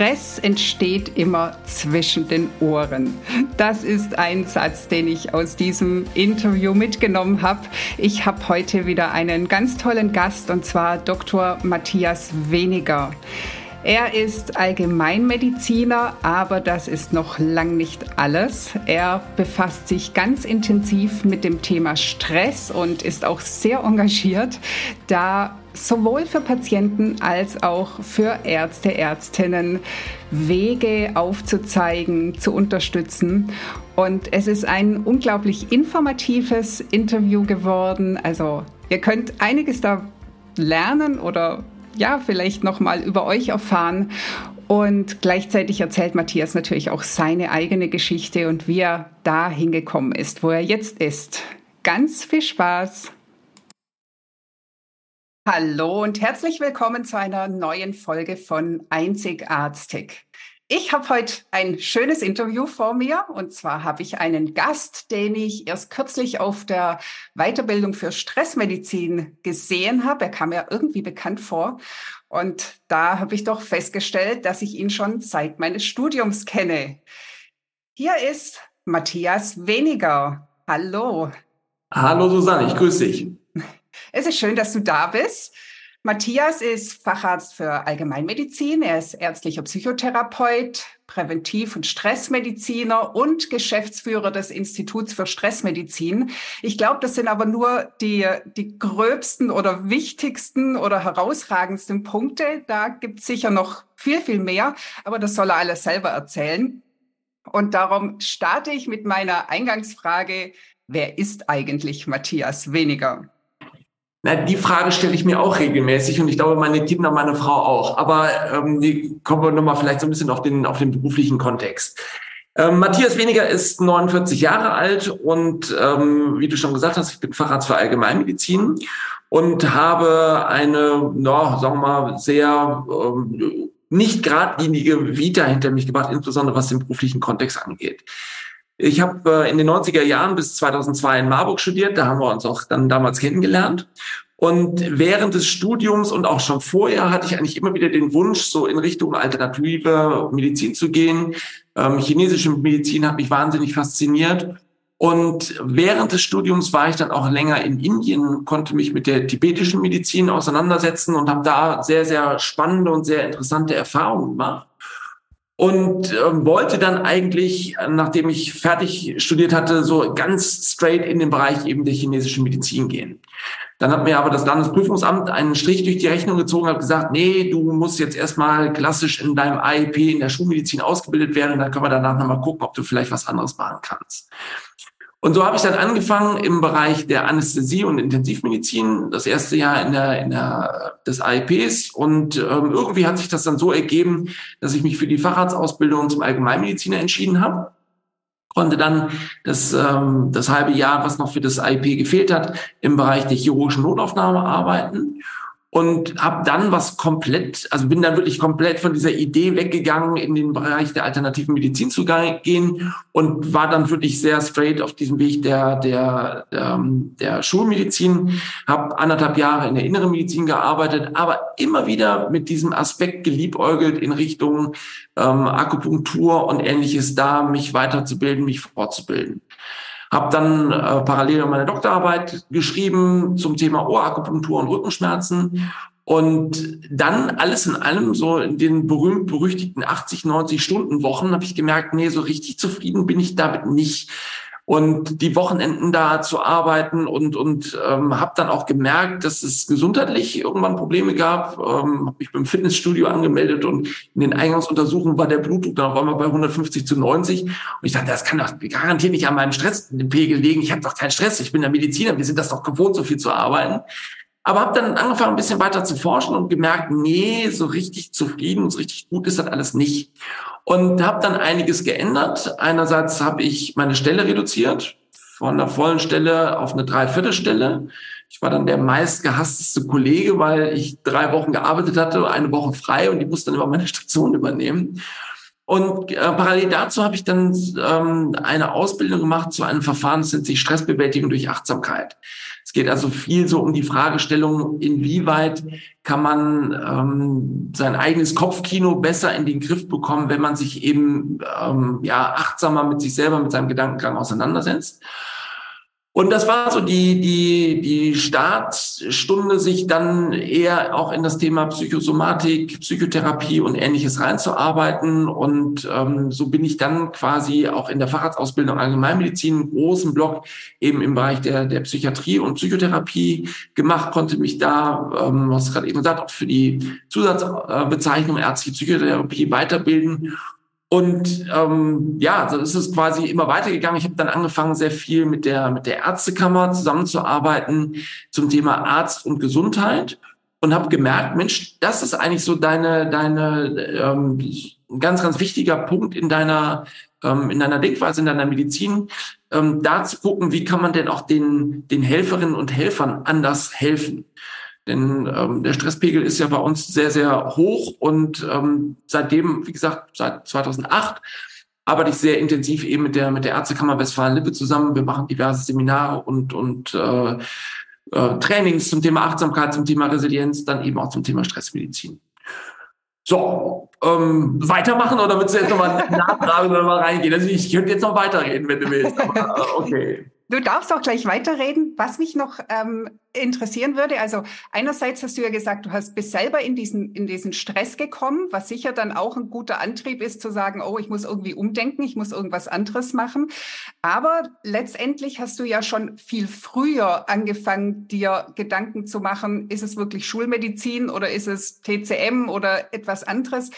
Stress entsteht immer zwischen den Ohren. Das ist ein Satz, den ich aus diesem Interview mitgenommen habe. Ich habe heute wieder einen ganz tollen Gast und zwar Dr. Matthias Weniger. Er ist Allgemeinmediziner, aber das ist noch lang nicht alles. Er befasst sich ganz intensiv mit dem Thema Stress und ist auch sehr engagiert, da sowohl für Patienten als auch für Ärzte, Ärztinnen Wege aufzuzeigen, zu unterstützen. Und es ist ein unglaublich informatives Interview geworden. Also ihr könnt einiges da lernen oder ja, vielleicht noch mal über euch erfahren. Und gleichzeitig erzählt Matthias natürlich auch seine eigene Geschichte und wie er da hingekommen ist, wo er jetzt ist. Ganz viel Spaß! Hallo und herzlich willkommen zu einer neuen Folge von Einzigartig. Ich habe heute ein schönes Interview vor mir und zwar habe ich einen Gast, den ich erst kürzlich auf der Weiterbildung für Stressmedizin gesehen habe. Er kam mir irgendwie bekannt vor und da habe ich doch festgestellt, dass ich ihn schon seit meines Studiums kenne. Hier ist Matthias Weniger. Hallo. Hallo Susanne, ich grüße dich. Es ist schön, dass du da bist. Matthias ist Facharzt für Allgemeinmedizin. Er ist ärztlicher Psychotherapeut, Präventiv- und Stressmediziner und Geschäftsführer des Instituts für Stressmedizin. Ich glaube, das sind aber nur die, die gröbsten oder wichtigsten oder herausragendsten Punkte. Da gibt es sicher noch viel, viel mehr, aber das soll er alles selber erzählen. Und darum starte ich mit meiner Eingangsfrage, wer ist eigentlich Matthias Weniger? Na, die Frage stelle ich mir auch regelmäßig und ich glaube, meine Kinder, meine Frau auch. Aber ähm, die kommen wir nochmal vielleicht so ein bisschen auf den, auf den beruflichen Kontext. Ähm, Matthias Weniger ist 49 Jahre alt und ähm, wie du schon gesagt hast, ich bin Facharzt für Allgemeinmedizin und habe eine, no, sagen wir mal, sehr ähm, nicht geradlinige Vita hinter mich gebracht, insbesondere was den beruflichen Kontext angeht. Ich habe äh, in den 90er Jahren bis 2002 in Marburg studiert, da haben wir uns auch dann damals kennengelernt. Und während des Studiums und auch schon vorher hatte ich eigentlich immer wieder den Wunsch, so in Richtung alternative Medizin zu gehen. Ähm, chinesische Medizin hat mich wahnsinnig fasziniert. Und während des Studiums war ich dann auch länger in Indien, konnte mich mit der tibetischen Medizin auseinandersetzen und habe da sehr, sehr spannende und sehr interessante Erfahrungen gemacht und äh, wollte dann eigentlich, nachdem ich fertig studiert hatte, so ganz straight in den Bereich eben der chinesischen Medizin gehen. Dann hat mir aber das Landesprüfungsamt einen Strich durch die Rechnung gezogen und hat gesagt, nee, du musst jetzt erstmal klassisch in deinem AIP in der Schulmedizin ausgebildet werden und dann können wir danach nochmal gucken, ob du vielleicht was anderes machen kannst. Und so habe ich dann angefangen im Bereich der Anästhesie und Intensivmedizin, das erste Jahr in der, in der des AIPs. Und ähm, irgendwie hat sich das dann so ergeben, dass ich mich für die Facharztausbildung zum Allgemeinmediziner entschieden habe. Konnte dann das, ähm, das halbe Jahr, was noch für das AIP gefehlt hat, im Bereich der chirurgischen Notaufnahme arbeiten und habe dann was komplett, also bin dann wirklich komplett von dieser Idee weggegangen, in den Bereich der alternativen Medizin zu gehen und war dann wirklich sehr straight auf diesem Weg der der der, ähm, der Schulmedizin, habe anderthalb Jahre in der inneren Medizin gearbeitet, aber immer wieder mit diesem Aspekt geliebäugelt in Richtung ähm, Akupunktur und ähnliches da, mich weiterzubilden, mich fortzubilden. Habe dann äh, parallel meine Doktorarbeit geschrieben zum Thema Ohrakupunktur und Rückenschmerzen. Und dann alles in allem, so in den berühmt-berüchtigten 80, 90 Stunden Wochen, habe ich gemerkt, nee, so richtig zufrieden bin ich damit nicht und die Wochenenden da zu arbeiten und und ähm, habe dann auch gemerkt, dass es gesundheitlich irgendwann Probleme gab. Ähm, habe mich beim Fitnessstudio angemeldet und in den Eingangsuntersuchungen war der Blutdruck dann auf einmal bei 150 zu 90 und ich dachte, das kann doch garantiert nicht an meinem Stress den Pegel liegen. Ich habe doch keinen Stress. Ich bin der Mediziner. Wir sind das doch gewohnt, so viel zu arbeiten. Aber habe dann angefangen, ein bisschen weiter zu forschen und gemerkt, nee, so richtig zufrieden und so richtig gut ist das alles nicht. Und habe dann einiges geändert. Einerseits habe ich meine Stelle reduziert, von einer vollen Stelle auf eine Dreiviertelstelle. Ich war dann der meistgehassteste Kollege, weil ich drei Wochen gearbeitet hatte, eine Woche frei und die musste dann immer meine Station übernehmen. Und äh, parallel dazu habe ich dann ähm, eine Ausbildung gemacht zu einem Verfahren, das nennt sich Stressbewältigung durch Achtsamkeit. Es geht also viel so um die Fragestellung, inwieweit kann man ähm, sein eigenes Kopfkino besser in den Griff bekommen, wenn man sich eben ähm, ja achtsamer mit sich selber, mit seinem Gedankengang auseinandersetzt. Und das war so die, die, die Startstunde, sich dann eher auch in das Thema Psychosomatik, Psychotherapie und ähnliches reinzuarbeiten. Und ähm, so bin ich dann quasi auch in der Facharztausbildung Allgemeinmedizin einen großen Block eben im Bereich der, der Psychiatrie und Psychotherapie gemacht, konnte mich da, ähm, was gerade eben gesagt, auch für die Zusatzbezeichnung ärztliche Psychotherapie weiterbilden und ähm, ja, so ist es quasi immer weitergegangen. Ich habe dann angefangen, sehr viel mit der mit der Ärztekammer zusammenzuarbeiten zum Thema Arzt und Gesundheit und habe gemerkt, Mensch, das ist eigentlich so deine deine ähm, ganz ganz wichtiger Punkt in deiner ähm, in deiner Denkweise in deiner Medizin, ähm, da zu gucken, wie kann man denn auch den den Helferinnen und Helfern anders helfen. Denn ähm, der Stresspegel ist ja bei uns sehr, sehr hoch und ähm, seitdem, wie gesagt, seit 2008 arbeite ich sehr intensiv eben mit der, mit der Ärztekammer Westfalen-Lippe zusammen. Wir machen diverse Seminare und, und äh, äh, Trainings zum Thema Achtsamkeit, zum Thema Resilienz, dann eben auch zum Thema Stressmedizin. So, ähm, weitermachen oder willst du jetzt nochmal nachfragen oder mal reingehen? Also ich könnte jetzt noch weiterreden, wenn du willst. Aber, äh, okay. Du darfst auch gleich weiterreden. Was mich noch ähm, interessieren würde, also einerseits hast du ja gesagt, du hast bis selber in diesen, in diesen Stress gekommen, was sicher dann auch ein guter Antrieb ist, zu sagen, oh, ich muss irgendwie umdenken, ich muss irgendwas anderes machen. Aber letztendlich hast du ja schon viel früher angefangen, dir Gedanken zu machen, ist es wirklich Schulmedizin oder ist es TCM oder etwas anderes?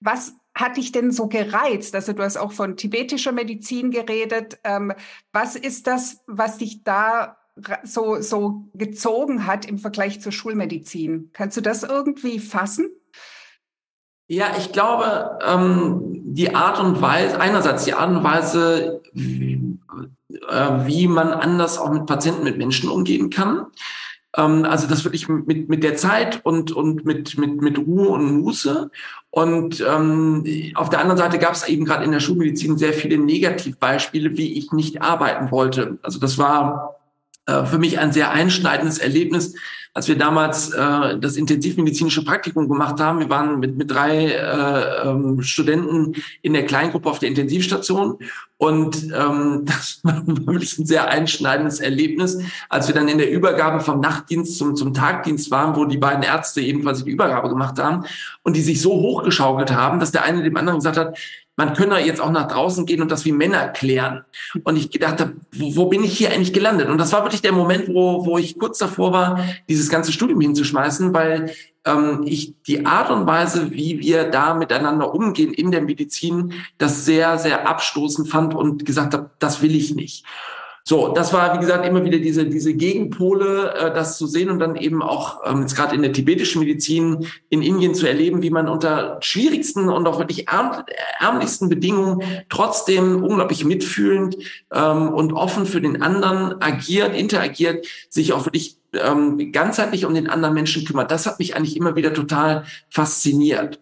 Was hat dich denn so gereizt? Also du hast auch von tibetischer Medizin geredet. Ähm, was ist das, was dich da so, so gezogen hat im Vergleich zur Schulmedizin? Kannst du das irgendwie fassen? Ja, ich glaube, ähm, die Art und Weise, einerseits die Art und Weise, wie, äh, wie man anders auch mit Patienten, mit Menschen umgehen kann. Ähm, also das wirklich mit, mit der Zeit und, und mit, mit, mit Ruhe und Muße. Und ähm, auf der anderen Seite gab es eben gerade in der Schulmedizin sehr viele Negativbeispiele, wie ich nicht arbeiten wollte. Also das war äh, für mich ein sehr einschneidendes Erlebnis, als wir damals äh, das intensivmedizinische Praktikum gemacht haben. Wir waren mit, mit drei äh, ähm, Studenten in der Kleingruppe auf der Intensivstation und ähm, das war wirklich ein sehr einschneidendes Erlebnis, als wir dann in der Übergabe vom Nachtdienst zum, zum Tagdienst waren, wo die beiden Ärzte eben quasi die Übergabe gemacht haben und die sich so hochgeschaukelt haben, dass der eine dem anderen gesagt hat, man könne jetzt auch nach draußen gehen und das wie Männer klären. Und ich gedacht habe, wo, wo, bin ich hier eigentlich gelandet? Und das war wirklich der Moment, wo, wo ich kurz davor war, dieses ganze Studium hinzuschmeißen, weil ähm, ich die Art und Weise, wie wir da miteinander umgehen in der Medizin, das sehr, sehr abstoßend fand und gesagt habe, das will ich nicht. So, das war, wie gesagt, immer wieder diese, diese Gegenpole, äh, das zu sehen und dann eben auch ähm, jetzt gerade in der tibetischen Medizin in Indien zu erleben, wie man unter schwierigsten und auch wirklich ärm, ärmlichsten Bedingungen trotzdem unglaublich mitfühlend ähm, und offen für den anderen agiert, interagiert, sich auch wirklich ähm, ganzheitlich um den anderen Menschen kümmert. Das hat mich eigentlich immer wieder total fasziniert.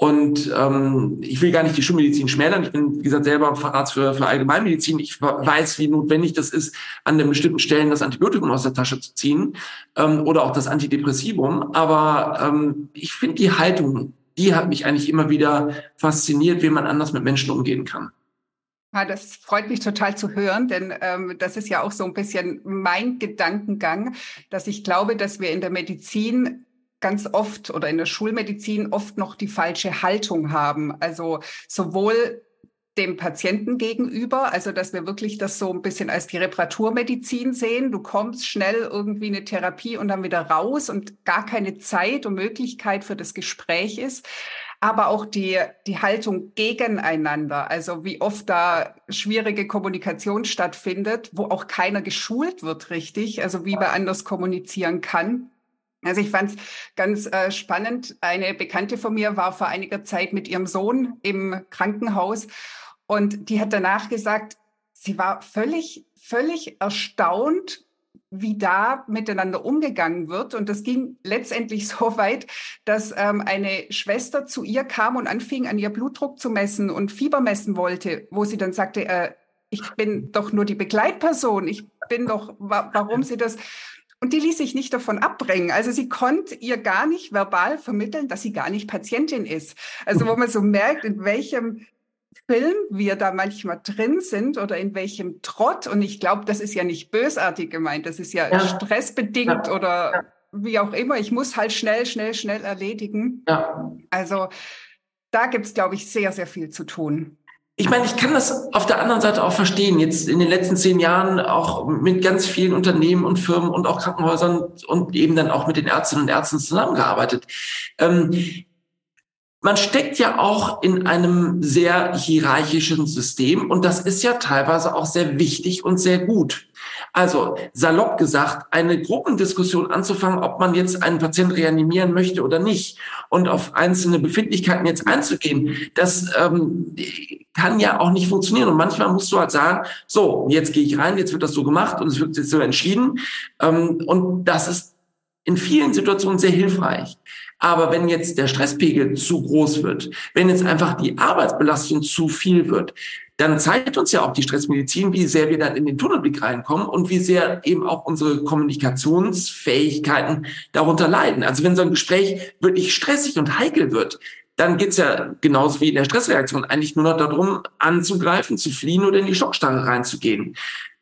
Und ähm, ich will gar nicht die Schulmedizin schmälern. Ich bin, wie gesagt, selber Facharzt für, für Allgemeinmedizin. Ich weiß, wie notwendig das ist, an den bestimmten Stellen das Antibiotikum aus der Tasche zu ziehen ähm, oder auch das Antidepressivum. Aber ähm, ich finde die Haltung, die hat mich eigentlich immer wieder fasziniert, wie man anders mit Menschen umgehen kann. Ja, das freut mich total zu hören, denn ähm, das ist ja auch so ein bisschen mein Gedankengang, dass ich glaube, dass wir in der Medizin ganz oft oder in der Schulmedizin oft noch die falsche Haltung haben. Also sowohl dem Patienten gegenüber, also dass wir wirklich das so ein bisschen als die Reparaturmedizin sehen. Du kommst schnell irgendwie eine Therapie und dann wieder raus und gar keine Zeit und Möglichkeit für das Gespräch ist. Aber auch die, die Haltung gegeneinander, also wie oft da schwierige Kommunikation stattfindet, wo auch keiner geschult wird richtig, also wie man anders kommunizieren kann. Also ich fand es ganz äh, spannend. Eine Bekannte von mir war vor einiger Zeit mit ihrem Sohn im Krankenhaus und die hat danach gesagt, sie war völlig, völlig erstaunt, wie da miteinander umgegangen wird. Und das ging letztendlich so weit, dass ähm, eine Schwester zu ihr kam und anfing, an ihr Blutdruck zu messen und Fieber messen wollte, wo sie dann sagte, äh, ich bin doch nur die Begleitperson, ich bin doch, wa warum sie das? Und die ließ sich nicht davon abbringen. Also sie konnte ihr gar nicht verbal vermitteln, dass sie gar nicht Patientin ist. Also wo man so merkt, in welchem Film wir da manchmal drin sind oder in welchem Trott. Und ich glaube, das ist ja nicht bösartig gemeint, das ist ja, ja. stressbedingt ja. oder ja. wie auch immer. Ich muss halt schnell, schnell, schnell erledigen. Ja. Also da gibt es, glaube ich, sehr, sehr viel zu tun ich meine, ich kann das auf der anderen Seite auch verstehen. Jetzt in den letzten zehn Jahren auch mit ganz vielen Unternehmen und Firmen und auch Krankenhäusern und eben dann auch mit den Ärztinnen und Ärzten zusammengearbeitet. Ähm, man steckt ja auch in einem sehr hierarchischen System und das ist ja teilweise auch sehr wichtig und sehr gut. Also salopp gesagt, eine Gruppendiskussion anzufangen, ob man jetzt einen Patienten reanimieren möchte oder nicht und auf einzelne Befindlichkeiten jetzt einzugehen, das ähm, kann ja auch nicht funktionieren. Und manchmal musst du halt sagen, so, jetzt gehe ich rein, jetzt wird das so gemacht und es wird jetzt so entschieden. Ähm, und das ist in vielen Situationen sehr hilfreich. Aber wenn jetzt der Stresspegel zu groß wird, wenn jetzt einfach die Arbeitsbelastung zu viel wird, dann zeigt uns ja auch die Stressmedizin, wie sehr wir dann in den Tunnelblick reinkommen und wie sehr eben auch unsere Kommunikationsfähigkeiten darunter leiden. Also wenn so ein Gespräch wirklich stressig und heikel wird, dann geht's ja genauso wie in der Stressreaktion eigentlich nur noch darum, anzugreifen, zu fliehen oder in die Schockstarre reinzugehen.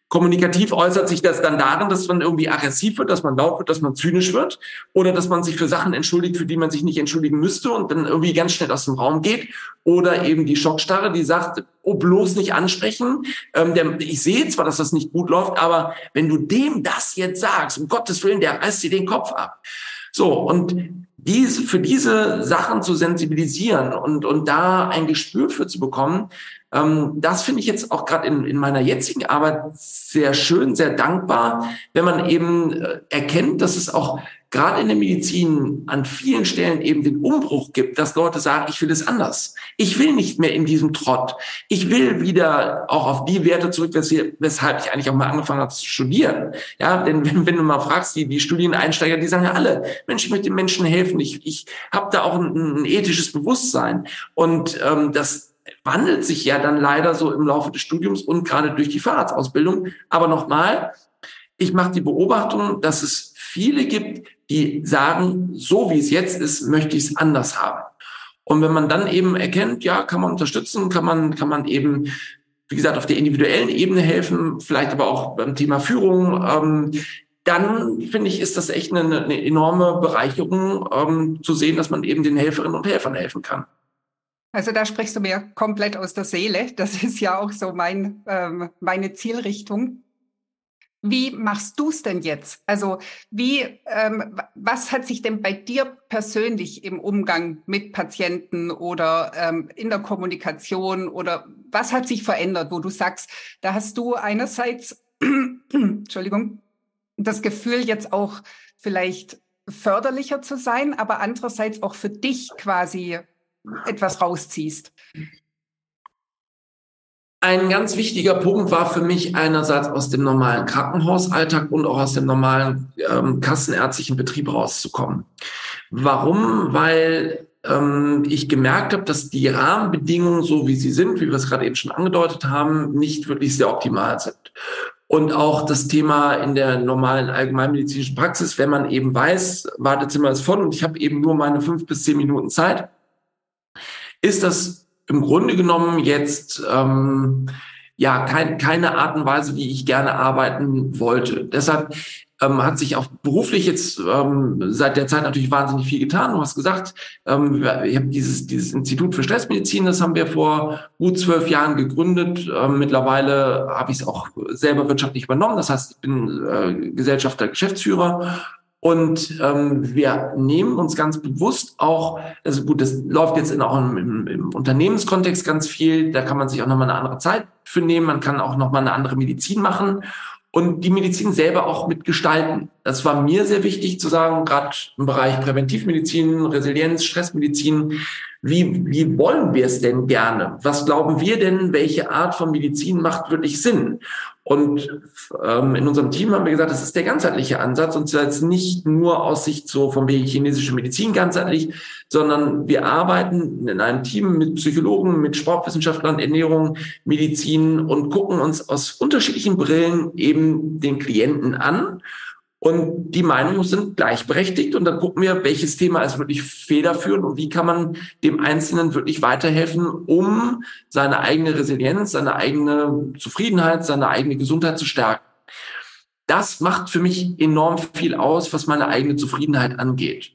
Kommunikativ äußert sich das dann darin, dass man irgendwie aggressiv wird, dass man laut wird, dass man zynisch wird oder dass man sich für Sachen entschuldigt, für die man sich nicht entschuldigen müsste und dann irgendwie ganz schnell aus dem Raum geht. Oder eben die Schockstarre, die sagt, oh, bloß nicht ansprechen. Ähm, der, ich sehe zwar, dass das nicht gut läuft, aber wenn du dem das jetzt sagst, um Gottes Willen, der reißt dir den Kopf ab. So, und diese, für diese Sachen zu sensibilisieren und, und da ein Gespür für zu bekommen, das finde ich jetzt auch gerade in, in meiner jetzigen Arbeit sehr schön, sehr dankbar, wenn man eben äh, erkennt, dass es auch gerade in der Medizin an vielen Stellen eben den Umbruch gibt, dass Leute sagen, ich will es anders. Ich will nicht mehr in diesem Trott. Ich will wieder auch auf die Werte zurück, weshalb ich eigentlich auch mal angefangen habe zu studieren. Ja, denn wenn, wenn du mal fragst, die, die Studieneinsteiger, die sagen ja alle, Mensch, ich möchte den Menschen helfen. Ich, ich habe da auch ein, ein ethisches Bewusstsein. Und ähm, das wandelt sich ja dann leider so im Laufe des Studiums und gerade durch die Fahrradsausbildung. Aber nochmal, ich mache die Beobachtung, dass es viele gibt, die sagen, so wie es jetzt ist, möchte ich es anders haben. Und wenn man dann eben erkennt, ja, kann man unterstützen, kann man, kann man eben, wie gesagt, auf der individuellen Ebene helfen, vielleicht aber auch beim Thema Führung, ähm, dann finde ich, ist das echt eine, eine enorme Bereicherung, ähm, zu sehen, dass man eben den Helferinnen und Helfern helfen kann. Also da sprichst du mir komplett aus der Seele. Das ist ja auch so mein, ähm, meine Zielrichtung. Wie machst du es denn jetzt? Also wie, ähm, was hat sich denn bei dir persönlich im Umgang mit Patienten oder ähm, in der Kommunikation oder was hat sich verändert, wo du sagst, da hast du einerseits, Entschuldigung, das Gefühl jetzt auch vielleicht förderlicher zu sein, aber andererseits auch für dich quasi etwas rausziehst? Ein ganz wichtiger Punkt war für mich einerseits aus dem normalen Krankenhausalltag und auch aus dem normalen ähm, kassenärztlichen Betrieb rauszukommen. Warum? Weil ähm, ich gemerkt habe, dass die Rahmenbedingungen, so wie sie sind, wie wir es gerade eben schon angedeutet haben, nicht wirklich sehr optimal sind. Und auch das Thema in der normalen allgemeinmedizinischen Praxis, wenn man eben weiß, Wartezimmer ist voll und ich habe eben nur meine fünf bis zehn Minuten Zeit, ist das im Grunde genommen jetzt ähm, ja kein, keine Art und Weise, wie ich gerne arbeiten wollte. Deshalb ähm, hat sich auch beruflich jetzt ähm, seit der Zeit natürlich wahnsinnig viel getan. Du hast gesagt, ähm, ich habe dieses, dieses Institut für Stressmedizin, das haben wir vor gut zwölf Jahren gegründet. Ähm, mittlerweile habe ich es auch selber wirtschaftlich übernommen. Das heißt, ich bin äh, Gesellschafter, Geschäftsführer und ähm, wir nehmen uns ganz bewusst auch, also gut, das läuft jetzt in, auch im, im Unternehmenskontext ganz viel, da kann man sich auch nochmal eine andere Zeit für nehmen, man kann auch nochmal eine andere Medizin machen und die Medizin selber auch mitgestalten. Das war mir sehr wichtig zu sagen, gerade im Bereich Präventivmedizin, Resilienz, Stressmedizin, wie, wie wollen wir es denn gerne? Was glauben wir denn, welche Art von Medizin macht wirklich Sinn? Und ähm, in unserem Team haben wir gesagt, das ist der ganzheitliche Ansatz und zwar jetzt nicht nur aus Sicht so von wegen chinesische Medizin ganzheitlich, sondern wir arbeiten in einem Team mit Psychologen, mit Sportwissenschaftlern, Ernährung, Medizin und gucken uns aus unterschiedlichen Brillen eben den Klienten an und die Meinungen sind gleichberechtigt und dann gucken wir, welches Thema ist wirklich federführend und wie kann man dem Einzelnen wirklich weiterhelfen, um seine eigene Resilienz, seine eigene Zufriedenheit, seine eigene Gesundheit zu stärken. Das macht für mich enorm viel aus, was meine eigene Zufriedenheit angeht.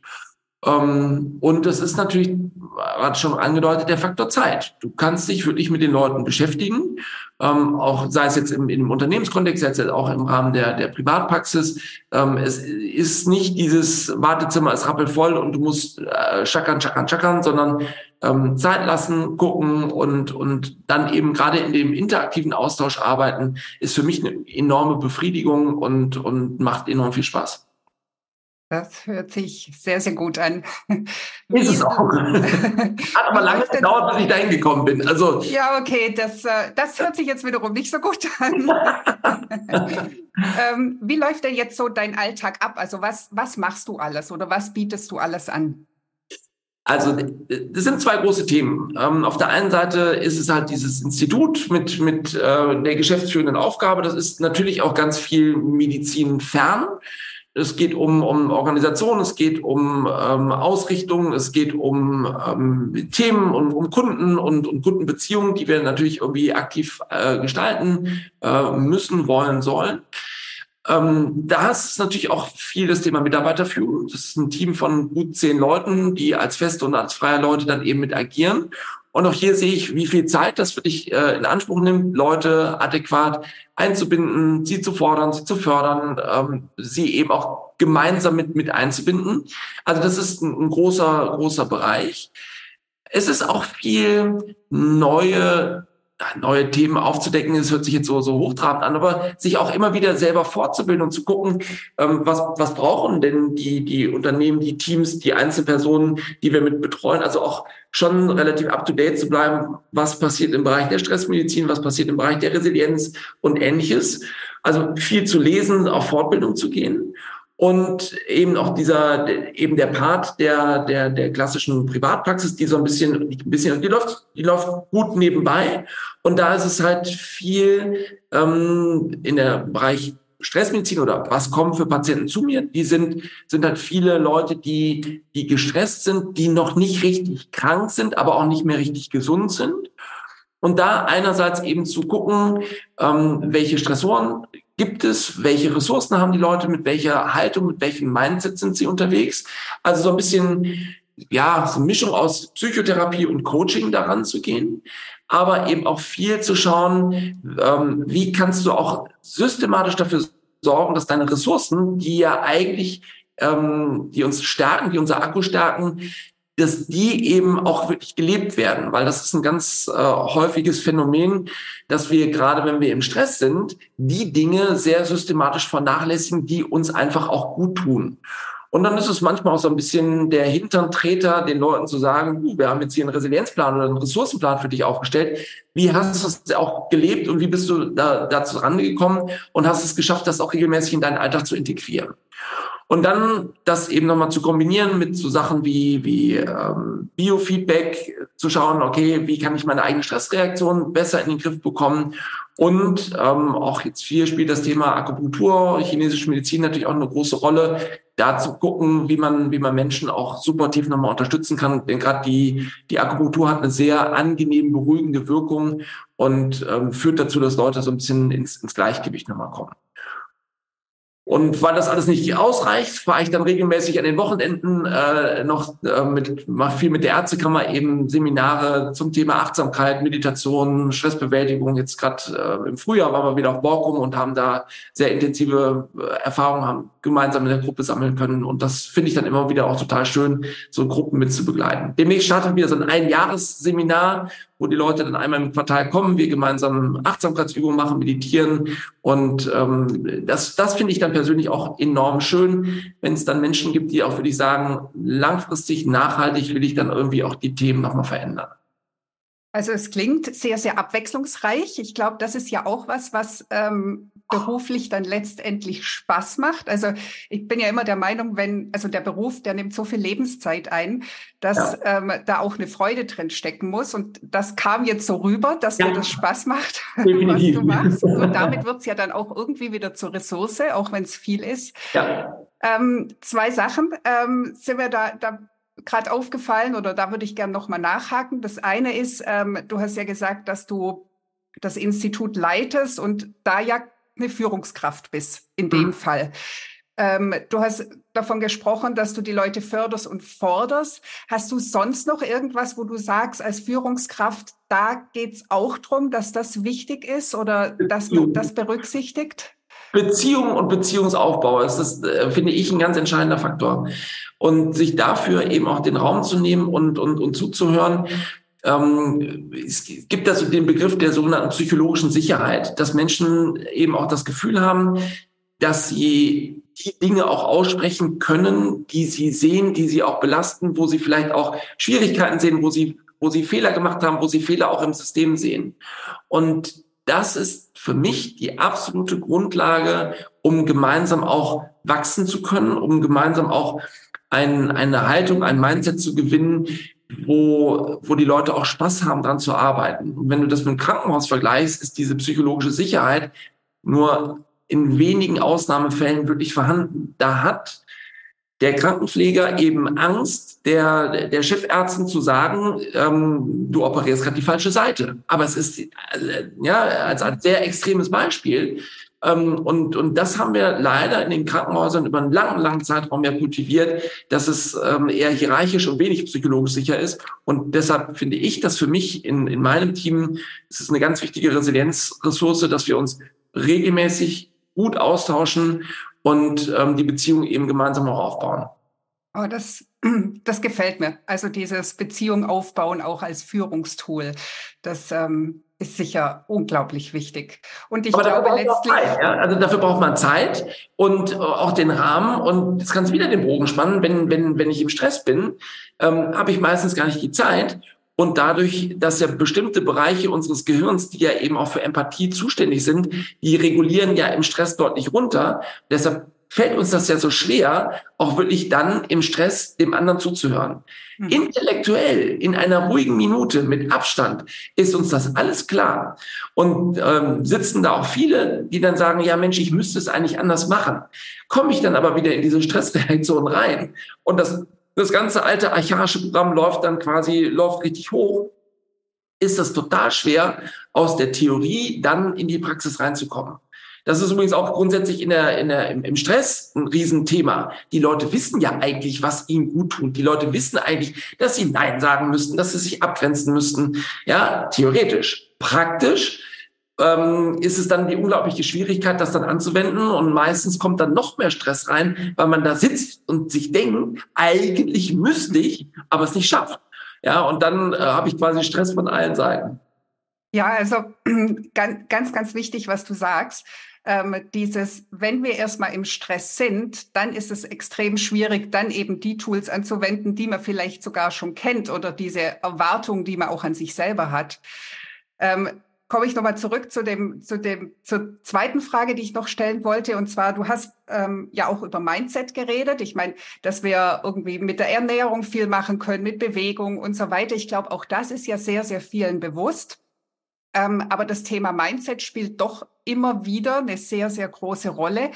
Ähm, und das ist natürlich, hat schon angedeutet, der Faktor Zeit. Du kannst dich wirklich mit den Leuten beschäftigen, ähm, auch sei es jetzt im, im Unternehmenskontext, sei es jetzt auch im Rahmen der, der Privatpraxis. Ähm, es ist nicht dieses Wartezimmer ist rappelvoll und du musst äh, schackern, schackern, schackern, sondern Zeit lassen, gucken und, und dann eben gerade in dem interaktiven Austausch arbeiten, ist für mich eine enorme Befriedigung und, und macht enorm viel Spaß. Das hört sich sehr, sehr gut an. Ist es auch. Hat aber lange gedauert, bis ich dahin gekommen bin. Also, ja, okay, das, äh, das hört sich jetzt wiederum nicht so gut an. ähm, wie läuft denn jetzt so dein Alltag ab? Also was, was machst du alles oder was bietest du alles an? Also das sind zwei große Themen. Ähm, auf der einen Seite ist es halt dieses Institut mit, mit äh, der geschäftsführenden Aufgabe. Das ist natürlich auch ganz viel Medizin fern. Es geht um, um Organisation, es geht um ähm, Ausrichtung, es geht um ähm, Themen und um Kunden und, und Kundenbeziehungen, die wir natürlich irgendwie aktiv äh, gestalten äh, müssen, wollen, sollen. Ähm, da ist natürlich auch viel das Thema Mitarbeiterführung. Das ist ein Team von gut zehn Leuten, die als feste und als freie Leute dann eben mit agieren. Und auch hier sehe ich, wie viel Zeit das für dich äh, in Anspruch nimmt, Leute adäquat einzubinden, sie zu fordern, sie zu fördern, ähm, sie eben auch gemeinsam mit, mit einzubinden. Also das ist ein, ein großer, großer Bereich. Es ist auch viel neue neue Themen aufzudecken, das hört sich jetzt so, so hochtrabend an, aber sich auch immer wieder selber fortzubilden und zu gucken, ähm, was, was brauchen denn die, die Unternehmen, die Teams, die Einzelpersonen, die wir mit betreuen, also auch schon relativ up-to-date zu bleiben, was passiert im Bereich der Stressmedizin, was passiert im Bereich der Resilienz und ähnliches. Also viel zu lesen, auf Fortbildung zu gehen. Und eben auch dieser eben der Part der der der klassischen Privatpraxis, die so ein bisschen ein bisschen die läuft die läuft gut nebenbei und da ist es halt viel ähm, in der Bereich Stressmedizin oder was kommen für Patienten zu mir? Die sind sind halt viele Leute, die die gestresst sind, die noch nicht richtig krank sind, aber auch nicht mehr richtig gesund sind. Und da einerseits eben zu gucken, ähm, welche Stressoren gibt es, welche Ressourcen haben die Leute, mit welcher Haltung, mit welchem Mindset sind sie unterwegs. Also so ein bisschen, ja, so eine Mischung aus Psychotherapie und Coaching daran zu gehen, aber eben auch viel zu schauen, ähm, wie kannst du auch systematisch dafür sorgen, dass deine Ressourcen, die ja eigentlich ähm, die uns stärken, die unser Akku stärken, dass die eben auch wirklich gelebt werden, weil das ist ein ganz äh, häufiges Phänomen, dass wir gerade, wenn wir im Stress sind, die Dinge sehr systematisch vernachlässigen, die uns einfach auch gut tun. Und dann ist es manchmal auch so ein bisschen der Hinterntreter, den Leuten zu sagen, wir haben jetzt hier einen Resilienzplan oder einen Ressourcenplan für dich aufgestellt. Wie hast du es auch gelebt und wie bist du da, dazu rangekommen und hast es geschafft, das auch regelmäßig in deinen Alltag zu integrieren? Und dann das eben nochmal zu kombinieren mit so Sachen wie, wie ähm, Biofeedback, zu schauen, okay, wie kann ich meine eigene Stressreaktion besser in den Griff bekommen. Und ähm, auch jetzt hier spielt das Thema Akupunktur, chinesische Medizin natürlich auch eine große Rolle, da zu gucken, wie man, wie man Menschen auch supportiv nochmal unterstützen kann. Denn gerade die, die Akupunktur hat eine sehr angenehm beruhigende Wirkung und ähm, führt dazu, dass Leute so ein bisschen ins, ins Gleichgewicht nochmal kommen. Und weil das alles nicht ausreicht, fahre ich dann regelmäßig an den Wochenenden äh, noch äh, mit, mache viel mit der Ärztekammer eben Seminare zum Thema Achtsamkeit, Meditation, Stressbewältigung. Jetzt gerade äh, im Frühjahr waren wir wieder auf Borkum und haben da sehr intensive äh, Erfahrungen, haben gemeinsam in der Gruppe sammeln können. Und das finde ich dann immer wieder auch total schön, so Gruppen mit zu begleiten. Demnächst startet wieder so ein Einjahresseminar, wo die Leute dann einmal im Quartal kommen, wir gemeinsam Achtsamkeitsübungen machen, meditieren. Und ähm, das, das finde ich dann persönlich auch enorm schön, wenn es dann Menschen gibt, die auch, würde ich sagen, langfristig, nachhaltig will ich dann irgendwie auch die Themen nochmal verändern. Also es klingt sehr, sehr abwechslungsreich. Ich glaube, das ist ja auch was, was ähm, beruflich dann letztendlich Spaß macht. Also ich bin ja immer der Meinung, wenn, also der Beruf, der nimmt so viel Lebenszeit ein, dass ja. ähm, da auch eine Freude drin stecken muss. Und das kam jetzt so rüber, dass ja. dir das Spaß macht, Definitiv. was du machst. Und damit wird es ja dann auch irgendwie wieder zur Ressource, auch wenn es viel ist. Ja. Ähm, zwei Sachen ähm, sind wir da, da gerade aufgefallen oder da würde ich gerne nochmal nachhaken. Das eine ist, ähm, du hast ja gesagt, dass du das Institut leitest und da ja eine Führungskraft bist, in dem mhm. Fall. Ähm, du hast davon gesprochen, dass du die Leute förderst und forderst. Hast du sonst noch irgendwas, wo du sagst, als Führungskraft, da geht es auch darum, dass das wichtig ist oder dass man das berücksichtigt? Beziehung und Beziehungsaufbau ist das, äh, finde ich, ein ganz entscheidender Faktor. Und sich dafür eben auch den Raum zu nehmen und, und, und zuzuhören. Ähm, es gibt also den Begriff der sogenannten psychologischen Sicherheit, dass Menschen eben auch das Gefühl haben, dass sie die Dinge auch aussprechen können, die sie sehen, die sie auch belasten, wo sie vielleicht auch Schwierigkeiten sehen, wo sie, wo sie Fehler gemacht haben, wo sie Fehler auch im System sehen. Und das ist für mich die absolute Grundlage, um gemeinsam auch wachsen zu können, um gemeinsam auch ein, eine Haltung, ein Mindset zu gewinnen, wo, wo die Leute auch Spaß haben, dran zu arbeiten. Und wenn du das mit dem Krankenhaus vergleichst, ist diese psychologische Sicherheit nur in wenigen Ausnahmefällen wirklich vorhanden. Da hat der Krankenpfleger eben Angst, der, der Chefärztin zu sagen, ähm, du operierst gerade die falsche Seite. Aber es ist äh, ja als, als sehr extremes Beispiel. Ähm, und, und das haben wir leider in den Krankenhäusern über einen langen, langen Zeitraum ja kultiviert, dass es ähm, eher hierarchisch und wenig psychologisch sicher ist. Und deshalb finde ich, dass für mich in, in meinem Team es ist eine ganz wichtige Resilienzressource, dass wir uns regelmäßig gut austauschen und ähm, die Beziehung eben gemeinsam auch aufbauen. Oh, das, das gefällt mir. Also dieses Beziehung aufbauen auch als Führungstool. Das ähm, ist sicher unglaublich wichtig. Und ich Aber glaube letztlich. Zeit, ja? Also dafür braucht man Zeit und auch den Rahmen. Und jetzt kannst du wieder den Bogen spannen. Wenn, wenn, wenn ich im Stress bin, ähm, habe ich meistens gar nicht die Zeit. Und dadurch, dass ja bestimmte Bereiche unseres Gehirns, die ja eben auch für Empathie zuständig sind, die regulieren ja im Stress deutlich runter. Deshalb fällt uns das ja so schwer, auch wirklich dann im Stress dem anderen zuzuhören. Mhm. Intellektuell, in einer ruhigen Minute mit Abstand, ist uns das alles klar. Und ähm, sitzen da auch viele, die dann sagen, ja Mensch, ich müsste es eigentlich anders machen. Komme ich dann aber wieder in diese Stressreaktion rein und das das ganze alte archaische Programm läuft dann quasi, läuft richtig hoch, ist das total schwer, aus der Theorie dann in die Praxis reinzukommen. Das ist übrigens auch grundsätzlich in der, in der, im, Stress ein Riesenthema. Die Leute wissen ja eigentlich, was ihnen gut tut. Die Leute wissen eigentlich, dass sie Nein sagen müssten, dass sie sich abgrenzen müssten. Ja, theoretisch. Praktisch ähm, ist es dann die unglaubliche Schwierigkeit, das dann anzuwenden. Und meistens kommt dann noch mehr Stress rein, weil man da sitzt und sich denkt, eigentlich müsste ich, aber es nicht schafft. Ja, und dann äh, habe ich quasi Stress von allen Seiten. Ja, also ganz, ganz wichtig, was du sagst. Ähm, dieses, wenn wir erstmal im Stress sind, dann ist es extrem schwierig, dann eben die Tools anzuwenden, die man vielleicht sogar schon kennt oder diese Erwartungen, die man auch an sich selber hat. Ähm, komme ich nochmal zurück zu dem, zu dem, zur zweiten Frage, die ich noch stellen wollte. Und zwar, du hast ähm, ja auch über Mindset geredet. Ich meine, dass wir irgendwie mit der Ernährung viel machen können, mit Bewegung und so weiter. Ich glaube, auch das ist ja sehr, sehr vielen bewusst. Ähm, aber das Thema Mindset spielt doch immer wieder eine sehr, sehr große Rolle.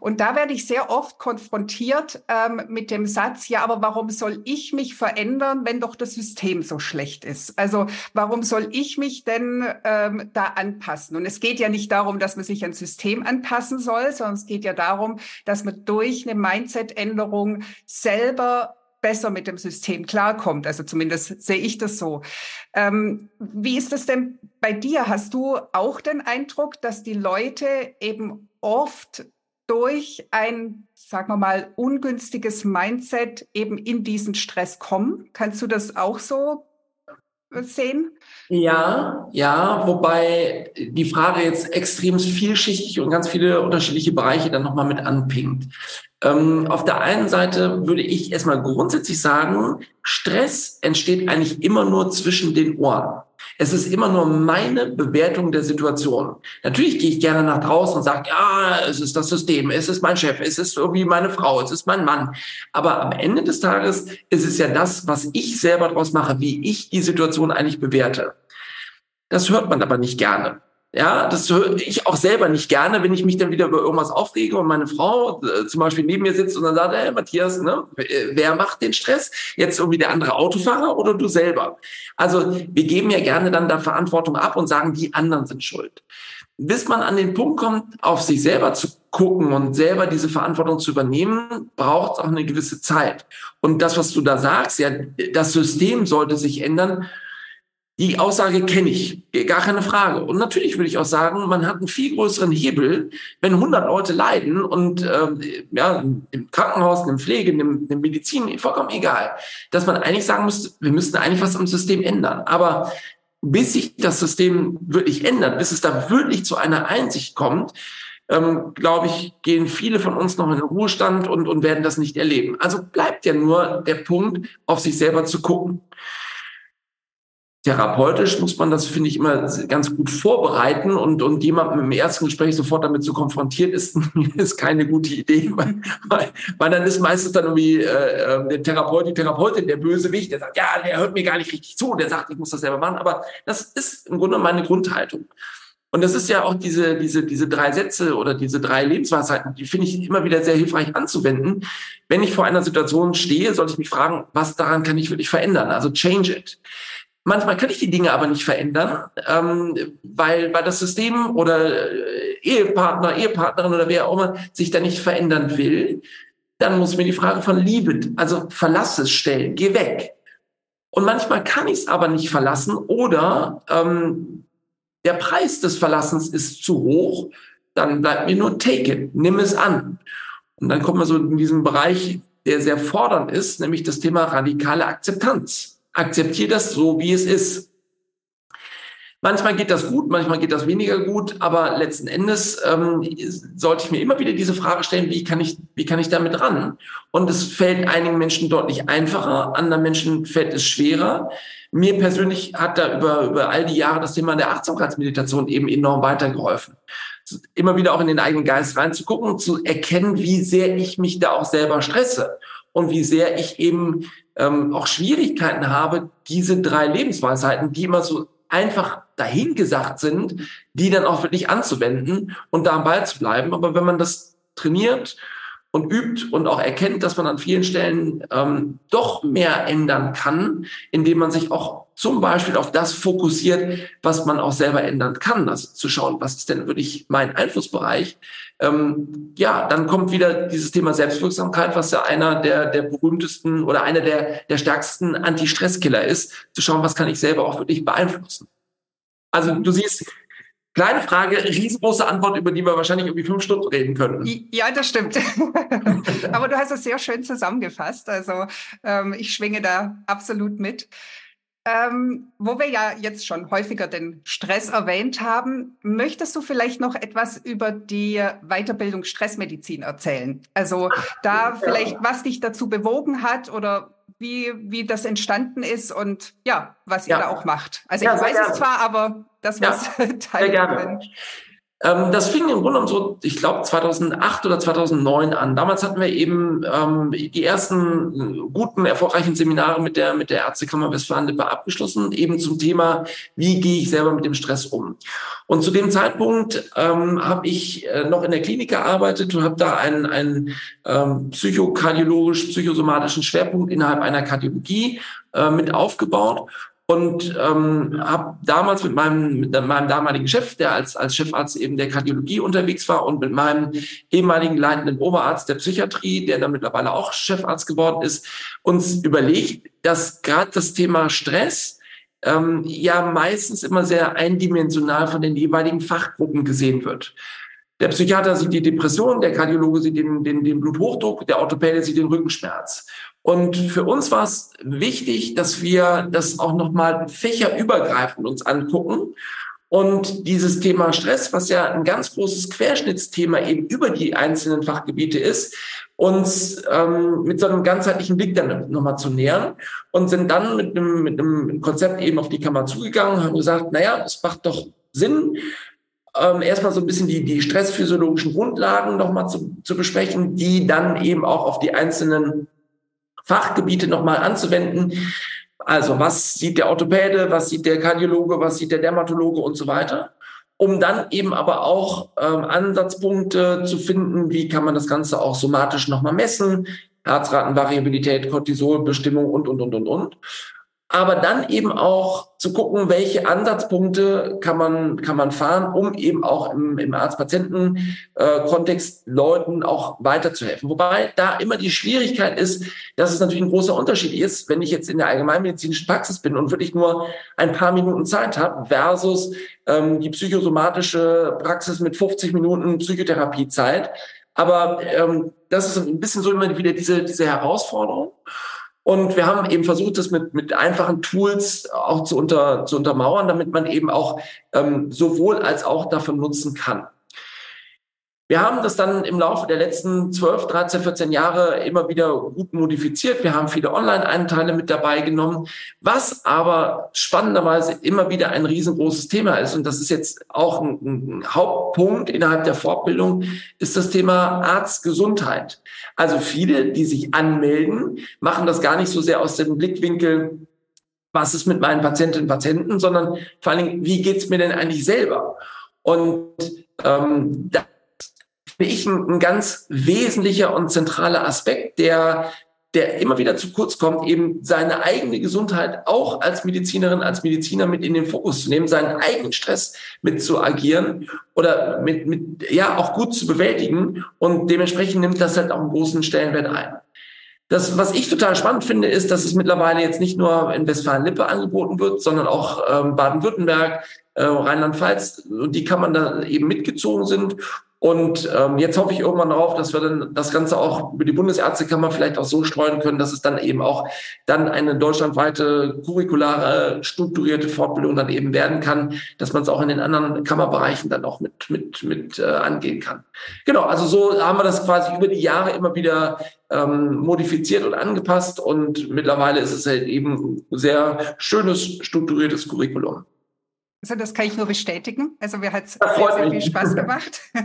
Und da werde ich sehr oft konfrontiert ähm, mit dem Satz, ja, aber warum soll ich mich verändern, wenn doch das System so schlecht ist? Also warum soll ich mich denn ähm, da anpassen? Und es geht ja nicht darum, dass man sich ein System anpassen soll, sondern es geht ja darum, dass man durch eine Mindset-Änderung selber besser mit dem System klarkommt. Also zumindest sehe ich das so. Ähm, wie ist das denn bei dir? Hast du auch den Eindruck, dass die Leute eben oft durch ein, sagen wir mal, ungünstiges Mindset eben in diesen Stress kommen? Kannst du das auch so sehen? Ja, ja, wobei die Frage jetzt extrem vielschichtig und ganz viele unterschiedliche Bereiche dann nochmal mit anpingt. Ähm, auf der einen Seite würde ich erstmal grundsätzlich sagen, Stress entsteht eigentlich immer nur zwischen den Ohren. Es ist immer nur meine Bewertung der Situation. Natürlich gehe ich gerne nach draußen und sage, ja, es ist das System, es ist mein Chef, es ist irgendwie meine Frau, es ist mein Mann. Aber am Ende des Tages ist es ja das, was ich selber daraus mache, wie ich die Situation eigentlich bewerte. Das hört man aber nicht gerne. Ja, das höre ich auch selber nicht gerne, wenn ich mich dann wieder über irgendwas aufrege und meine Frau äh, zum Beispiel neben mir sitzt und dann sagt, hey Matthias, ne, wer macht den Stress? Jetzt irgendwie der andere Autofahrer oder du selber? Also wir geben ja gerne dann da Verantwortung ab und sagen, die anderen sind schuld. Bis man an den Punkt kommt, auf sich selber zu gucken und selber diese Verantwortung zu übernehmen, braucht es auch eine gewisse Zeit. Und das, was du da sagst, ja, das System sollte sich ändern, die Aussage kenne ich, gar keine Frage. Und natürlich würde ich auch sagen, man hat einen viel größeren Hebel, wenn 100 Leute leiden und ähm, ja, im Krankenhaus, in der Pflege, in, der Medizin, vollkommen egal, dass man eigentlich sagen muss, wir müssten eigentlich was am System ändern. Aber bis sich das System wirklich ändert, bis es da wirklich zu einer Einsicht kommt, ähm, glaube ich, gehen viele von uns noch in den Ruhestand und, und werden das nicht erleben. Also bleibt ja nur der Punkt, auf sich selber zu gucken. Therapeutisch muss man das, finde ich, immer ganz gut vorbereiten und, und jemanden im ersten Gespräch sofort damit zu konfrontieren, ist, ist keine gute Idee, weil, weil, dann ist meistens dann irgendwie äh, äh, der Therapeut, die Therapeutin, der Bösewicht, der sagt, ja, der hört mir gar nicht richtig zu, der sagt, ich muss das selber machen, aber das ist im Grunde meine Grundhaltung. Und das ist ja auch diese, diese, diese drei Sätze oder diese drei Lebensweisheiten, die finde ich immer wieder sehr hilfreich anzuwenden. Wenn ich vor einer Situation stehe, sollte ich mich fragen, was daran kann ich wirklich verändern? Also change it. Manchmal kann ich die Dinge aber nicht verändern, ähm, weil, weil das System oder äh, Ehepartner, Ehepartnerin oder wer auch immer sich da nicht verändern will. Dann muss mir die Frage von Liebe, also verlass es stellen, geh weg. Und manchmal kann ich es aber nicht verlassen oder ähm, der Preis des Verlassens ist zu hoch, dann bleibt mir nur take it, nimm es an. Und dann kommt man so in diesen Bereich, der sehr fordernd ist, nämlich das Thema radikale Akzeptanz akzeptiere das so, wie es ist. Manchmal geht das gut, manchmal geht das weniger gut, aber letzten Endes ähm, sollte ich mir immer wieder diese Frage stellen, wie kann ich, wie kann ich damit ran? Und es fällt einigen Menschen deutlich einfacher, anderen Menschen fällt es schwerer. Mir persönlich hat da über, über all die Jahre das Thema der Achtsamkeitsmeditation eben enorm weitergeholfen. Immer wieder auch in den eigenen Geist reinzugucken, zu erkennen, wie sehr ich mich da auch selber stresse und wie sehr ich eben ähm, auch Schwierigkeiten habe, diese drei Lebensweisheiten, die immer so einfach dahingesagt sind, die dann auch wirklich anzuwenden und dabei zu bleiben. Aber wenn man das trainiert und übt und auch erkennt, dass man an vielen Stellen ähm, doch mehr ändern kann, indem man sich auch zum Beispiel auf das fokussiert, was man auch selber ändern kann. Also zu schauen, was ist denn wirklich mein Einflussbereich? Ähm, ja, dann kommt wieder dieses Thema Selbstwirksamkeit, was ja einer der, der berühmtesten oder einer der, der stärksten Anti-Stress-Killer ist, zu schauen, was kann ich selber auch wirklich beeinflussen. Also du siehst, Kleine Frage, riesengroße Antwort, über die wir wahrscheinlich irgendwie fünf Stunden reden könnten. Ja, das stimmt. Aber du hast es sehr schön zusammengefasst. Also ähm, ich schwinge da absolut mit. Ähm, wo wir ja jetzt schon häufiger den Stress erwähnt haben, möchtest du vielleicht noch etwas über die Weiterbildung Stressmedizin erzählen? Also da vielleicht, was dich dazu bewogen hat oder wie, wie das entstanden ist und ja, was ihr ja. da auch macht. Also ja, ich weiß es zwar, aber das was ja. Ähm, das fing im Grunde genommen so, ich glaube, 2008 oder 2009 an. Damals hatten wir eben ähm, die ersten guten, erfolgreichen Seminare mit der, mit der Ärztekammer Westfalen-Lippe abgeschlossen, eben zum Thema, wie gehe ich selber mit dem Stress um. Und zu dem Zeitpunkt ähm, habe ich äh, noch in der Klinik gearbeitet und habe da einen, einen ähm, psychokardiologisch-psychosomatischen Schwerpunkt innerhalb einer Kardiologie äh, mit aufgebaut und ähm, habe damals mit meinem, mit meinem damaligen Chef, der als, als Chefarzt eben der Kardiologie unterwegs war und mit meinem ehemaligen leitenden Oberarzt der Psychiatrie, der dann mittlerweile auch Chefarzt geworden ist, uns überlegt, dass gerade das Thema Stress ähm, ja meistens immer sehr eindimensional von den jeweiligen Fachgruppen gesehen wird. Der Psychiater sieht die Depression, der Kardiologe sieht den, den, den Bluthochdruck, der Orthopäde sieht den Rückenschmerz. Und für uns war es wichtig, dass wir das auch nochmal fächerübergreifend uns angucken. Und dieses Thema Stress, was ja ein ganz großes Querschnittsthema eben über die einzelnen Fachgebiete ist, uns ähm, mit so einem ganzheitlichen Blick dann nochmal zu nähern und sind dann mit einem, mit einem Konzept eben auf die Kammer zugegangen, haben gesagt, naja, es macht doch Sinn, ähm, erstmal so ein bisschen die, die stressphysiologischen Grundlagen nochmal zu, zu besprechen, die dann eben auch auf die einzelnen Fachgebiete nochmal anzuwenden. Also was sieht der Orthopäde, was sieht der Kardiologe, was sieht der Dermatologe und so weiter, um dann eben aber auch ähm, Ansatzpunkte zu finden, wie kann man das Ganze auch somatisch nochmal messen, Herzratenvariabilität, Cortisolbestimmung und, und, und, und, und aber dann eben auch zu gucken, welche Ansatzpunkte kann man, kann man fahren, um eben auch im, im Arzt-Patienten-Kontext Leuten auch weiterzuhelfen. Wobei da immer die Schwierigkeit ist, dass es natürlich ein großer Unterschied ist, wenn ich jetzt in der allgemeinmedizinischen Praxis bin und wirklich nur ein paar Minuten Zeit habe versus ähm, die psychosomatische Praxis mit 50 Minuten Psychotherapiezeit. Aber ähm, das ist ein bisschen so immer wieder diese, diese Herausforderung. Und wir haben eben versucht, das mit, mit einfachen Tools auch zu, unter, zu untermauern, damit man eben auch ähm, sowohl als auch davon nutzen kann. Wir haben das dann im Laufe der letzten 12, 13, 14 Jahre immer wieder gut modifiziert. Wir haben viele Online-Einteile mit dabei genommen. Was aber spannenderweise immer wieder ein riesengroßes Thema ist, und das ist jetzt auch ein, ein Hauptpunkt innerhalb der Fortbildung, ist das Thema Arztgesundheit. Also viele, die sich anmelden, machen das gar nicht so sehr aus dem Blickwinkel, was ist mit meinen Patientinnen und Patienten, sondern vor allen Dingen, wie geht's mir denn eigentlich selber? Und ähm, da finde ich, ein, ein ganz wesentlicher und zentraler Aspekt, der der immer wieder zu kurz kommt, eben seine eigene Gesundheit auch als Medizinerin, als Mediziner mit in den Fokus zu nehmen, seinen eigenen Stress mit zu agieren oder mit, mit, ja, auch gut zu bewältigen. Und dementsprechend nimmt das halt auch einen großen Stellenwert ein. Das, was ich total spannend finde, ist, dass es mittlerweile jetzt nicht nur in Westfalen-Lippe angeboten wird, sondern auch ähm, Baden-Württemberg, äh, Rheinland-Pfalz, die man da eben mitgezogen sind. Und ähm, jetzt hoffe ich irgendwann darauf, dass wir dann das Ganze auch über die Bundesärztekammer vielleicht auch so streuen können, dass es dann eben auch dann eine deutschlandweite curriculare, strukturierte Fortbildung dann eben werden kann, dass man es auch in den anderen Kammerbereichen dann auch mit, mit, mit äh, angehen kann. Genau, also so haben wir das quasi über die Jahre immer wieder ähm, modifiziert und angepasst und mittlerweile ist es halt eben ein sehr schönes, strukturiertes Curriculum. Also das kann ich nur bestätigen. Also mir hat es sehr, sehr viel Spaß gemacht.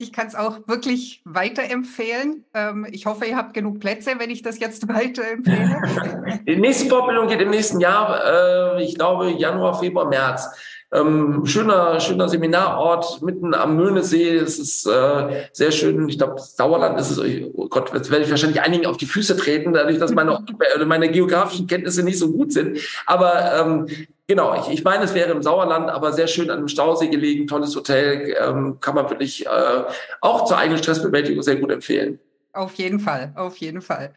Ich kann es auch wirklich weiterempfehlen. Ähm, ich hoffe, ihr habt genug Plätze, wenn ich das jetzt weiterempfehle. Die nächste Fortbildung geht im nächsten Jahr, äh, ich glaube Januar, Februar, März. Ähm, schöner, schöner Seminarort mitten am Möhnesee. Es ist äh, sehr schön. Ich glaube, Sauerland ist es. Oh Gott, jetzt werde ich wahrscheinlich einigen auf die Füße treten, dadurch, dass meine, meine geografischen Kenntnisse nicht so gut sind. Aber ähm, genau, ich, ich meine, es wäre im Sauerland, aber sehr schön an einem Stausee gelegen, tolles Hotel. Ähm, kann man wirklich äh, auch zur eigenen Stressbewältigung sehr gut empfehlen. Auf jeden Fall, auf jeden Fall.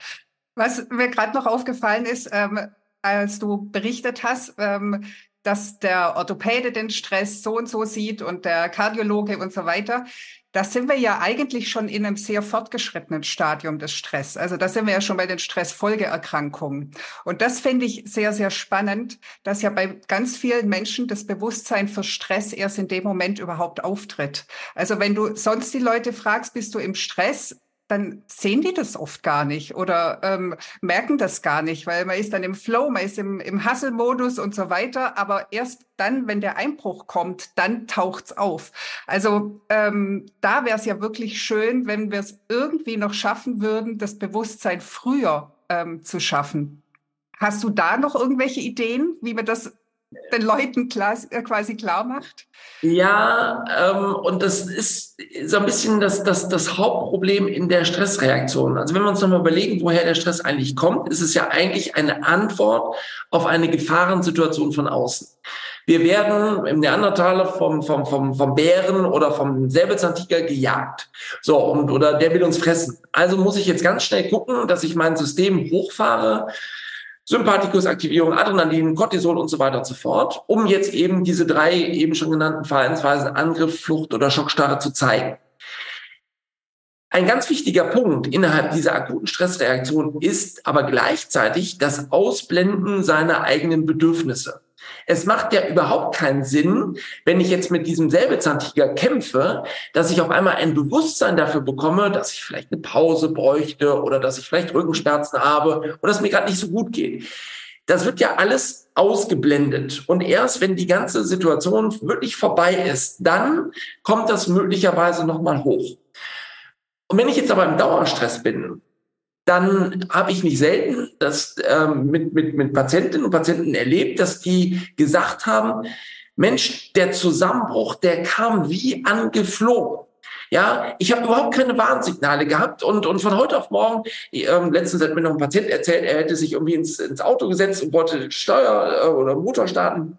Was mir gerade noch aufgefallen ist, ähm, als du berichtet hast, ähm, dass der Orthopäde den Stress so und so sieht und der Kardiologe und so weiter. Da sind wir ja eigentlich schon in einem sehr fortgeschrittenen Stadium des Stress. Also da sind wir ja schon bei den Stressfolgeerkrankungen. Und das finde ich sehr, sehr spannend, dass ja bei ganz vielen Menschen das Bewusstsein für Stress erst in dem Moment überhaupt auftritt. Also wenn du sonst die Leute fragst, bist du im Stress? Dann sehen die das oft gar nicht oder ähm, merken das gar nicht, weil man ist dann im Flow, man ist im, im Hustle-Modus und so weiter. Aber erst dann, wenn der Einbruch kommt, dann taucht's auf. Also ähm, da wäre es ja wirklich schön, wenn wir es irgendwie noch schaffen würden, das Bewusstsein früher ähm, zu schaffen. Hast du da noch irgendwelche Ideen, wie wir das den Leuten klar, äh, quasi klar macht? Ja, ähm, und das ist so ein bisschen das, das, das Hauptproblem in der Stressreaktion. Also wenn wir uns nochmal überlegen, woher der Stress eigentlich kommt, ist es ja eigentlich eine Antwort auf eine Gefahrensituation von außen. Wir werden im Neandertaler vom, vom, vom, vom Bären oder vom Säbelzahntiger gejagt. So, und, oder der will uns fressen. Also muss ich jetzt ganz schnell gucken, dass ich mein System hochfahre, Sympathikusaktivierung, Adrenalin, Cortisol und so weiter und so fort, um jetzt eben diese drei eben schon genannten Verhaltensweisen Angriff, Flucht oder Schockstarre zu zeigen. Ein ganz wichtiger Punkt innerhalb dieser akuten Stressreaktion ist aber gleichzeitig das Ausblenden seiner eigenen Bedürfnisse. Es macht ja überhaupt keinen Sinn, wenn ich jetzt mit diesem Säbelzahntiger kämpfe, dass ich auf einmal ein Bewusstsein dafür bekomme, dass ich vielleicht eine Pause bräuchte oder dass ich vielleicht Rückenschmerzen habe oder es mir gerade nicht so gut geht. Das wird ja alles ausgeblendet. Und erst wenn die ganze Situation wirklich vorbei ist, dann kommt das möglicherweise nochmal hoch. Und wenn ich jetzt aber im Dauerstress bin, dann habe ich nicht selten das ähm, mit, mit, mit Patientinnen und Patienten erlebt, dass die gesagt haben, Mensch, der Zusammenbruch, der kam wie angeflogen. Ja, ich habe überhaupt keine Warnsignale gehabt und, und von heute auf morgen, ähm, letztens hat mir noch ein Patient erzählt, er hätte sich irgendwie ins, ins Auto gesetzt und wollte Steuer äh, oder Motor starten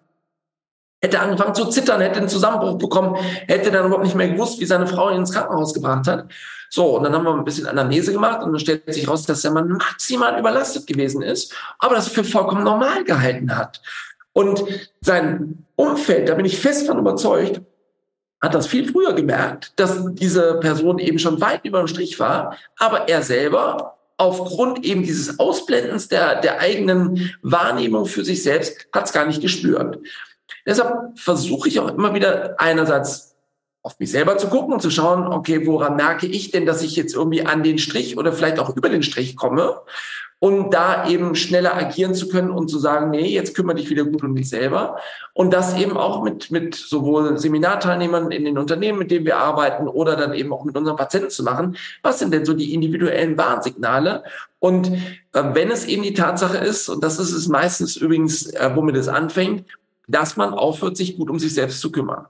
hätte angefangen zu zittern, hätte einen Zusammenbruch bekommen, hätte dann überhaupt nicht mehr gewusst, wie seine Frau ihn ins Krankenhaus gebracht hat. So, und dann haben wir ein bisschen Anamnese gemacht und dann stellt sich raus, dass der Mann maximal überlastet gewesen ist, aber das für vollkommen normal gehalten hat. Und sein Umfeld, da bin ich fest von überzeugt, hat das viel früher gemerkt, dass diese Person eben schon weit über dem Strich war, aber er selber aufgrund eben dieses Ausblendens der, der eigenen Wahrnehmung für sich selbst hat es gar nicht gespürt. Deshalb versuche ich auch immer wieder einerseits auf mich selber zu gucken und zu schauen, okay, woran merke ich denn, dass ich jetzt irgendwie an den Strich oder vielleicht auch über den Strich komme und da eben schneller agieren zu können und zu sagen, nee, jetzt kümmere dich wieder gut um dich selber. Und das eben auch mit, mit sowohl Seminarteilnehmern in den Unternehmen, mit denen wir arbeiten oder dann eben auch mit unseren Patienten zu machen. Was sind denn so die individuellen Warnsignale? Und äh, wenn es eben die Tatsache ist, und das ist es meistens übrigens, äh, womit es anfängt, dass man aufhört, sich gut um sich selbst zu kümmern.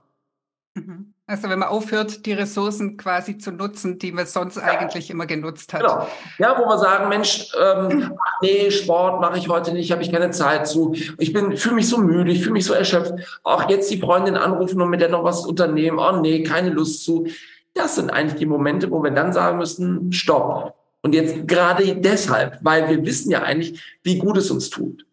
Mhm. Also wenn man aufhört, die Ressourcen quasi zu nutzen, die man sonst ja. eigentlich immer genutzt hat. Genau. Ja, wo wir sagen, Mensch, ähm, nee, Sport mache ich heute nicht, habe ich keine Zeit zu. Ich bin, fühle mich so müde, ich fühle mich so erschöpft. Auch jetzt die Freundin anrufen und mit der noch was unternehmen. Oh nee, keine Lust zu. Das sind eigentlich die Momente, wo wir dann sagen müssen, stopp. Und jetzt gerade deshalb, weil wir wissen ja eigentlich, wie gut es uns tut.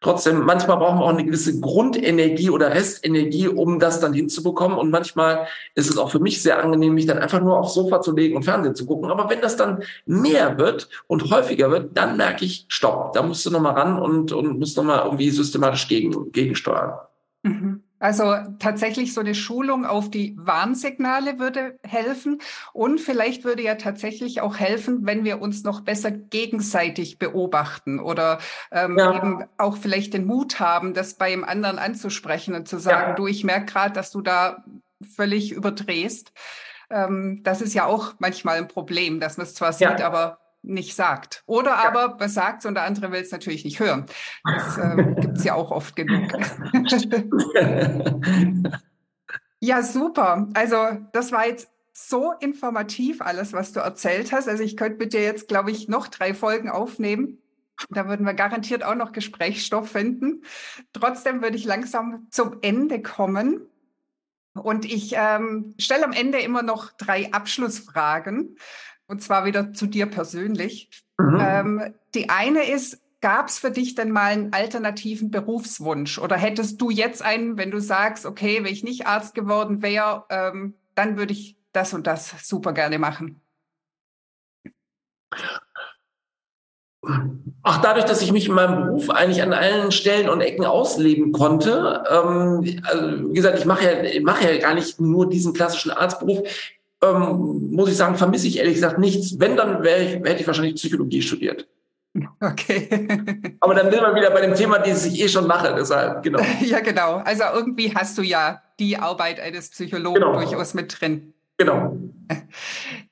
Trotzdem, manchmal brauchen wir auch eine gewisse Grundenergie oder Restenergie, um das dann hinzubekommen. Und manchmal ist es auch für mich sehr angenehm, mich dann einfach nur aufs Sofa zu legen und Fernsehen zu gucken. Aber wenn das dann mehr wird und häufiger wird, dann merke ich, stopp, da musst du nochmal ran und, und musst nochmal irgendwie systematisch gegen, gegensteuern. Mhm. Also tatsächlich so eine Schulung auf die Warnsignale würde helfen und vielleicht würde ja tatsächlich auch helfen, wenn wir uns noch besser gegenseitig beobachten oder ähm, ja. eben auch vielleicht den Mut haben, das beim anderen anzusprechen und zu sagen, ja. du, ich merke gerade, dass du da völlig überdrehst. Ähm, das ist ja auch manchmal ein Problem, dass man es zwar sieht, ja. aber nicht sagt. Oder ja. aber was sagt und der andere will es natürlich nicht hören. Das äh, gibt es ja auch oft genug. ja, super. Also das war jetzt so informativ alles, was du erzählt hast. Also ich könnte mit dir jetzt, glaube ich, noch drei Folgen aufnehmen. Da würden wir garantiert auch noch Gesprächsstoff finden. Trotzdem würde ich langsam zum Ende kommen. Und ich ähm, stelle am Ende immer noch drei Abschlussfragen und zwar wieder zu dir persönlich. Mhm. Ähm, die eine ist, gab es für dich denn mal einen alternativen Berufswunsch? Oder hättest du jetzt einen, wenn du sagst, okay, wenn ich nicht Arzt geworden wäre, ähm, dann würde ich das und das super gerne machen? Ach, dadurch, dass ich mich in meinem Beruf eigentlich an allen Stellen und Ecken ausleben konnte, ähm, also wie gesagt, ich mache ja, mache ja gar nicht nur diesen klassischen Arztberuf ähm, muss ich sagen, vermisse ich ehrlich gesagt nichts. Wenn, dann wäre ich, hätte ich wahrscheinlich Psychologie studiert. Okay. Aber dann sind wir wieder bei dem Thema, das ich eh schon mache, deshalb, genau. Ja, genau. Also irgendwie hast du ja die Arbeit eines Psychologen genau. durchaus mit drin. Genau.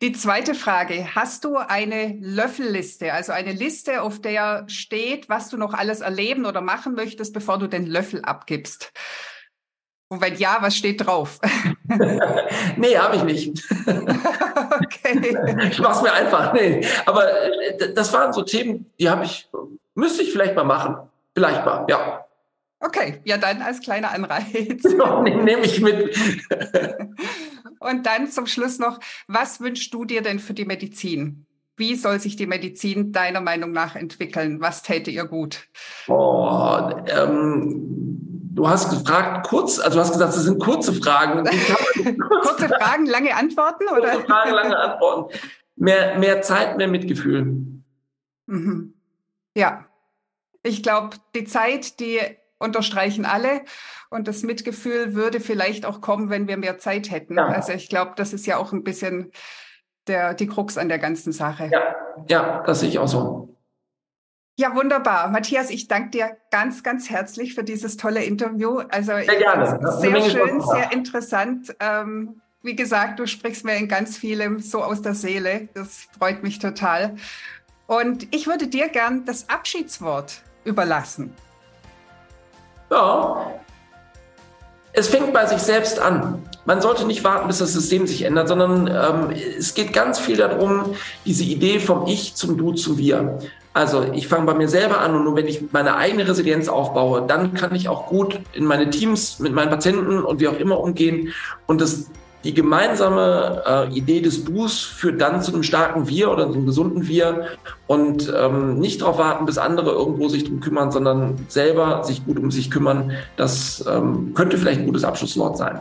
Die zweite Frage, hast du eine Löffelliste, also eine Liste, auf der steht, was du noch alles erleben oder machen möchtest, bevor du den Löffel abgibst? Und wenn ja, was steht drauf? nee, habe ich nicht. okay. Ich mache es mir einfach. Nee. Aber äh, das waren so Themen, die habe ich, müsste ich vielleicht mal machen. Vielleicht mal, ja. Okay, ja, dann als kleiner Anreiz. Nehme ich mit. Und dann zum Schluss noch, was wünschst du dir denn für die Medizin? Wie soll sich die Medizin deiner Meinung nach entwickeln? Was täte ihr gut? Oh, ähm, du hast gefragt, kurz, also du hast gesagt, es sind kurze Fragen. kurze Fragen, lange Antworten? Oder? Kurze Fragen, lange Antworten. Mehr, mehr Zeit, mehr Mitgefühl. Mhm. Ja, ich glaube, die Zeit, die unterstreichen alle. Und das Mitgefühl würde vielleicht auch kommen, wenn wir mehr Zeit hätten. Ja. Also ich glaube, das ist ja auch ein bisschen der, die Krux an der ganzen Sache. Ja, ja, das sehe ich auch so. Ja, wunderbar. Matthias, ich danke dir ganz, ganz herzlich für dieses tolle Interview. Also sehr, gerne. sehr schön, sehr interessant. Ähm, wie gesagt, du sprichst mir in ganz vielem so aus der Seele. Das freut mich total. Und ich würde dir gern das Abschiedswort überlassen. Ja, es fängt bei sich selbst an. Man sollte nicht warten, bis das System sich ändert, sondern ähm, es geht ganz viel darum, diese Idee vom Ich zum Du zum Wir. Also ich fange bei mir selber an und nur wenn ich meine eigene Resilienz aufbaue, dann kann ich auch gut in meine Teams mit meinen Patienten und wie auch immer umgehen. Und das die gemeinsame äh, Idee des Dus führt dann zu einem starken Wir oder zu einem gesunden Wir und ähm, nicht darauf warten, bis andere irgendwo sich drum kümmern, sondern selber sich gut um sich kümmern. Das ähm, könnte vielleicht ein gutes Abschlusswort sein.